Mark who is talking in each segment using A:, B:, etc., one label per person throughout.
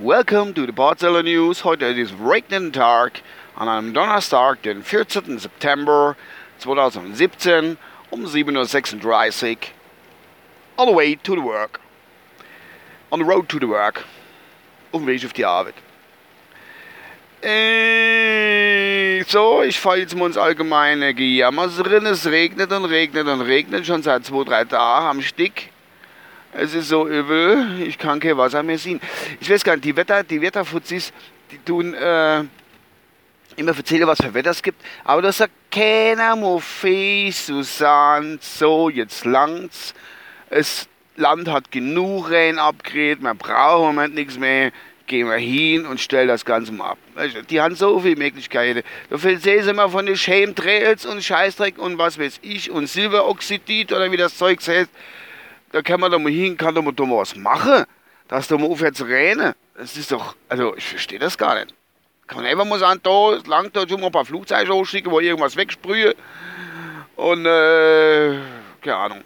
A: Welcome to the Barzeller News. Heute ist regnen Tag an einem Donnerstag, den 14. September 2017 um 7.36 Uhr. On the way to the work. On the road to the work. Auf dem Weg auf die Arbeit. Äh, so, ich fahre jetzt mal ins allgemeine Gejammer drin. Es regnet und regnet und regnet schon seit zwei, drei Tagen am Stick. Es ist so übel, ich kann kein Wasser mehr sehen. Ich weiß gar nicht, die Wetter, die Wetterfuzis, die tun äh, immer erzählen, was für Wetter es gibt, aber das sagt keiner Mophie, Susanne, so, jetzt langt's. Das Land hat genug Regen abgeredet, man braucht im Moment nichts mehr gehen wir hin und stellen das Ganze mal ab. Die haben so viele Möglichkeiten. Da sehen sie immer von den Chemtrails und Scheißdreck und was weiß ich und Silberoxidid oder wie das Zeug heißt. Da kann man doch mal hin, kann doch mal, doch mal was machen. Dass da mal aufhört zu rennen. Das ist doch, also ich verstehe das gar nicht. Kann man einfach mal sagen, da langt da schon mal ein paar Flugzeuge hochschicken, wo irgendwas wegsprühe. Und, äh, keine Ahnung.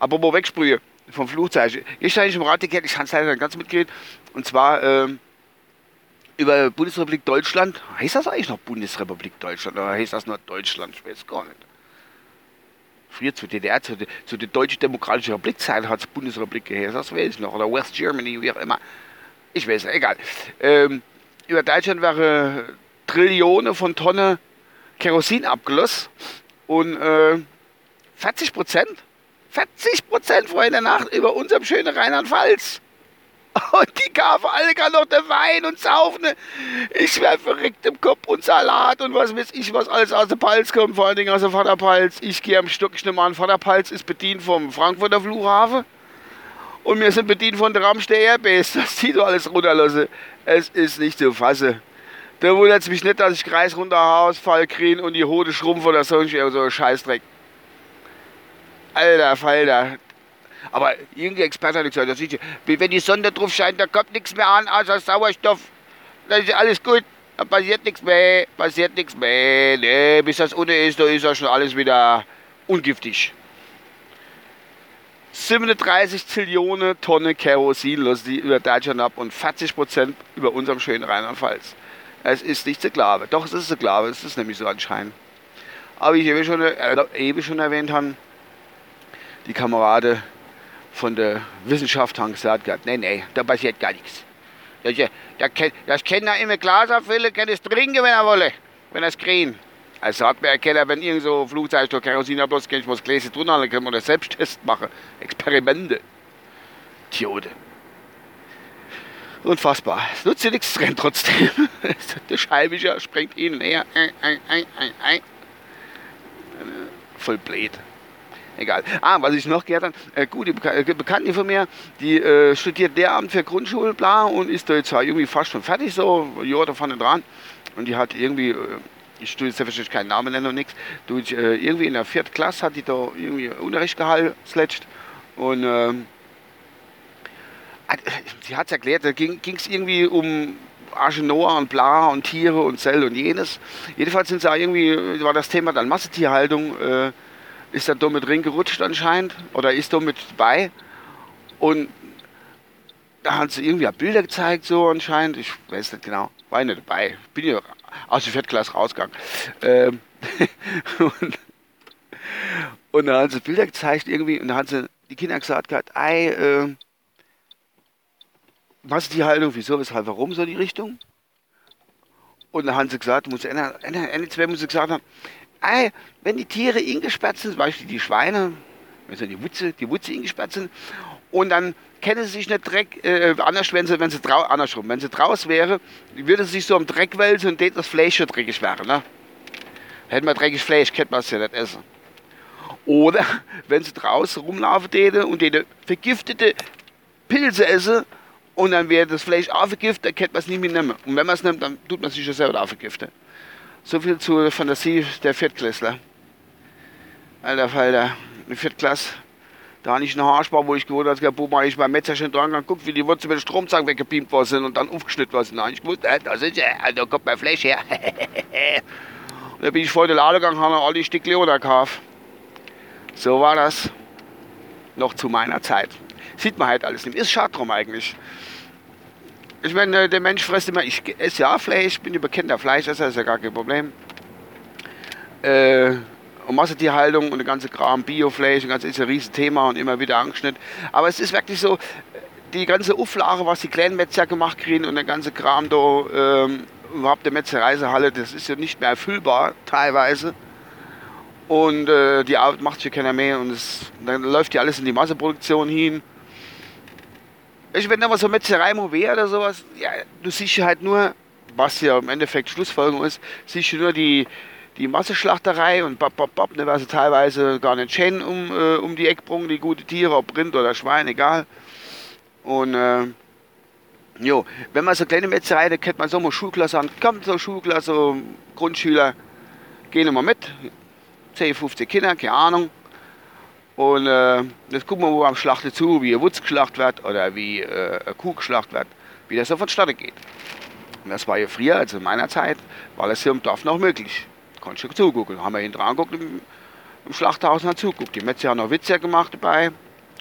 A: Wo wegsprühe vom Flugzeug. Gestern im Radio gehört, ich kann es leider nicht ganz mitgehen. Und zwar ähm, über Bundesrepublik Deutschland. Heißt das eigentlich noch Bundesrepublik Deutschland oder heißt das nur Deutschland? Ich weiß gar nicht. Früher zur DDR, zu, zu der Deutschen Demokratischen Republik Zeit hat es Bundesrepublik geheißen, das weiß ich noch. Oder West Germany, wie auch immer. Ich weiß, egal. Ähm, über Deutschland wäre Trillionen von Tonnen Kerosin abgelost und äh, 40 Prozent 40 Prozent vorhin der Nacht über unserem schönen Rheinland-Pfalz. Und die kaufen alle gar noch der Wein und saufen. Ich wär verrückt im Kopf und Salat und was weiß ich, was alles aus der Palz kommt, vor allen Dingen aus der Vaterpalz. Ich gehe am Stock, ich nehme an, Vaterpalz ist bedient vom Frankfurter Flughafen. Und wir sind bedient von der Ramstein Airbase. Das zieht doch alles runterlassen. Es ist nicht zu fassen. Da wundert es mich nicht, dass ich Kreis runter Hausfall kriege und die Hode schrumpf oder so, so ein Scheißdreck. Alter Falter. Aber irgendein Experte hat gesagt, das ist, wenn die Sonne drauf scheint, da kommt nichts mehr an außer Sauerstoff. Dann ist alles gut. Da passiert nichts mehr, passiert nichts mehr. Nee, bis das ohne ist, da ist ja schon alles wieder ungiftig. 37 Zillionen Tonnen Kerosin lassen die über Deutschland ab und 40 Prozent über unserem schönen Rheinland-Pfalz. Es ist nicht glauben. Doch, es ist glauben. Es ist nämlich so anscheinend. Aber wie ich eben schon, äh, eben schon erwähnt habe, die Kameraden von der Wissenschaft haben gesagt, nein, nein, da passiert gar nichts. Das, das, das kann er immer Glas abfüllen, kann es trinken, wenn er wolle, wenn er es kriegen. Also sagt mir, Keller, wenn irgend so Flugzeug durch Kerosin bloß kann ich was Gläser tun, dann können wir das Selbsttest machen. Experimente. Tjode. Unfassbar. Es nutzt ja nichts drin trotzdem. der Scheibischer springt ihnen her. Voll blöd egal. Ah, was ich noch gehört habe, äh, gute Beka Bekannte von mir, die äh, studiert Lehramt für Grundschule, bla, und ist da jetzt irgendwie fast schon fertig, so, ja, da vorne dran. Und die hat irgendwie, äh, ich tue jetzt selbstverständlich keinen Namen nennen und nichts, äh, irgendwie in der vierten Klasse hat die da irgendwie Unterricht gehalten. Und ähm, äh, sie hat es erklärt, da ging es irgendwie um Arche Noah und bla und Tiere und Zell und jenes. Jedenfalls sind sie irgendwie, war das Thema dann Massetierhaltung, äh, ist er da mit reingerutscht anscheinend oder ist da mit bei. Und da hat sie irgendwie Bilder gezeigt, so anscheinend. Ich weiß nicht genau, war ich nicht dabei. Bin ja aus der Viertklasse rausgegangen. Ähm und, und da hat sie Bilder gezeigt irgendwie und da hat sie die Kinder gesagt, ey, äh, was ist die Haltung, wieso, weshalb, warum so die Richtung? Und dann haben sie gesagt, muss Ende, Ende, Ende zwei muss sie gesagt haben, ey, wenn die Tiere eingesperrt sind, zum Beispiel die Schweine, also die Wutze, die Wutze eingesperrt sind, und dann kennen sie sich nicht Dreck, äh, anders, wenn sie, wenn sie drau, andersrum, wenn sie draus wäre, würde sie sich so am Dreck wälzen und das Fleisch schon dreckig wäre, ne? Hätten wir dreckiges Fleisch, könnte man es ja nicht essen. Oder wenn sie draußen rumlaufen täte und die vergiftete Pilze essen und dann wäre das Fleisch auch vergiftet, dann könnte man es nicht mehr nehmen. Und wenn man es nimmt, dann tut man sich ja selber auch vergiften. So viel zur Fantasie der Viertklässler. Alter Falter, eine Viertklasse. Da nicht ein Haarspar, wo ich gewohnt habe, Bub, ich beim Metzer schon dran guck, wie die Wurzeln mit dem Stromzaun weggebeamt worden sind und dann aufgeschnitten worden sind. Da habe ich gewusst, äh, da ist ja, da kommt mein Fleisch her. und da bin ich vor der Lade gegangen, habe alle Stück Leona gekauft. So war das noch zu meiner Zeit. Sieht man halt alles nicht. Ist schade drum eigentlich. Ich meine, der Mensch frisst immer, ich esse ja Fleisch, bin überkennender Fleischesser, ist ja gar kein Problem. Äh, und Massentierhaltung und der ganze Kram, Biofleisch, das ist ein Riesenthema und immer wieder angeschnitten. Aber es ist wirklich so, die ganze Auflage, was die kleinen Metzger gemacht kriegen und der ganze Kram da, ähm, überhaupt der Metzereisehalle, das ist ja nicht mehr erfüllbar teilweise. Und äh, die Arbeit macht sich keiner mehr und es, dann läuft ja alles in die Masseproduktion hin. Ich, wenn da was so Metzerei wäre oder sowas, ja, du siehst halt nur, was ja im Endeffekt Schlussfolgerung ist, siehst du nur die, die Masseschlachterei und bop, bop, bop, ne, was sie teilweise gar nicht schön um, äh, um die Eckbrungen, die gute Tiere, ob Rind oder Schwein, egal. Und äh, jo, wenn man so kleine Metzerei, da kennt man so mal Schulklasse an, kommt so Schulklasse, Grundschüler, gehen immer mit, 10, 15 Kinder, keine Ahnung. Und äh, jetzt gucken wir mal am Schlachte zu, wie ein Wutz geschlacht wird oder wie äh, eine Kuh geschlacht wird, wie das so vonstatten geht. Und das war ja früher, also in meiner Zeit, war das hier im Dorf noch möglich. Konntest du zugucken. Haben wir hinten angeguckt im, im Schlachthaus und zuguckt. Die Metzger haben noch Witze gemacht dabei,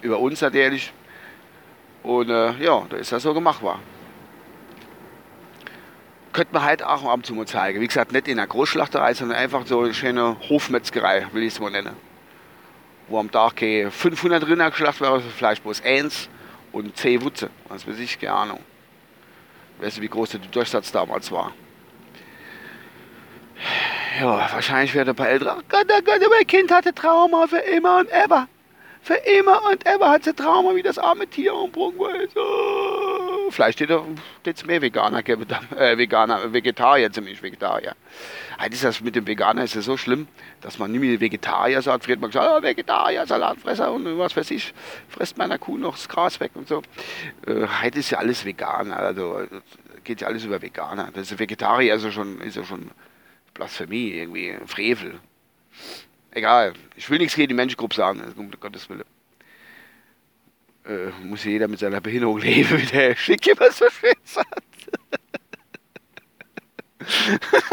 A: über uns natürlich. Und äh, ja, da ist das so gemacht war. Könnte man halt auch ab und zu mal zeigen. Wie gesagt, nicht in einer Großschlachterei, sondern einfach so eine schöne Hofmetzgerei, will ich es mal nennen. Wo am Tag 500 Rinder geschlachtet werden, vielleicht bloß eins und 10 Wutze. Was weiß ich, keine Ahnung. Weißt du, wie groß der Durchsatz damals war? Ja, wahrscheinlich werden ein paar Ältere. Oh Gott, oh Gott, mein Kind hatte Trauma für immer und ever. Für immer und ever hat sie Trauma wie das arme Tier und Brunkweiß. Oh. Vielleicht steht es mehr Veganer, äh, Veganer, Vegetarier, ziemlich Vegetarier. Eigentlich ist das mit dem Veganer ist ja so schlimm, dass man nicht mehr Vegetarier sagt. Früher hat man gesagt, oh, Vegetarier, Salatfresser und was weiß ich, frisst meiner Kuh noch das Gras weg und so. Äh, heute ist ja alles Veganer, also geht ja alles über Veganer. Das ist Vegetarier ist ja schon, ist ja schon Blasphemie, irgendwie Frevel. Egal, ich will nichts gegen die Menschengruppe sagen, um Gottes Willen. Äh, muss jeder mit seiner Behinderung leben, wie der Schick immer so schön sagt.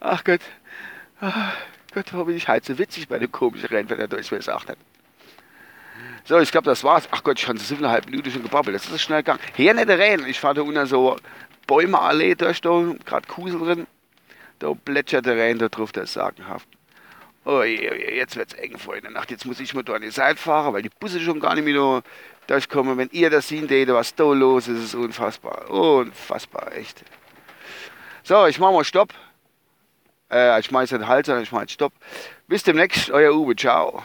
A: Ach Gott. Ach Gott, warum bin ich halt so witzig bei dem komischen Rennen, wenn er Deutsch mir gesagt hat. So, ich glaube, das war's. Ach Gott, ich habe so eine halbe Minute schon gebabbelt. Das ist schnell gegangen. Hier nicht Rennen. Ich fahre da unten so Bäumeallee durch, da gerade Kusel drin. Da plätschert der rein, da drauf, das ist sagenhaft. Oh, jetzt wird's eng, Freunde. Nacht, jetzt muss ich mal da an die Seite fahren, weil die Busse schon gar nicht mehr durchkommen. Wenn ihr das sehen tätet, was da los ist, ist unfassbar. Unfassbar, echt. So, ich mach mal Stopp. Äh, ich jetzt den Halter, ich mach jetzt Stopp. Bis demnächst, euer Uwe, ciao.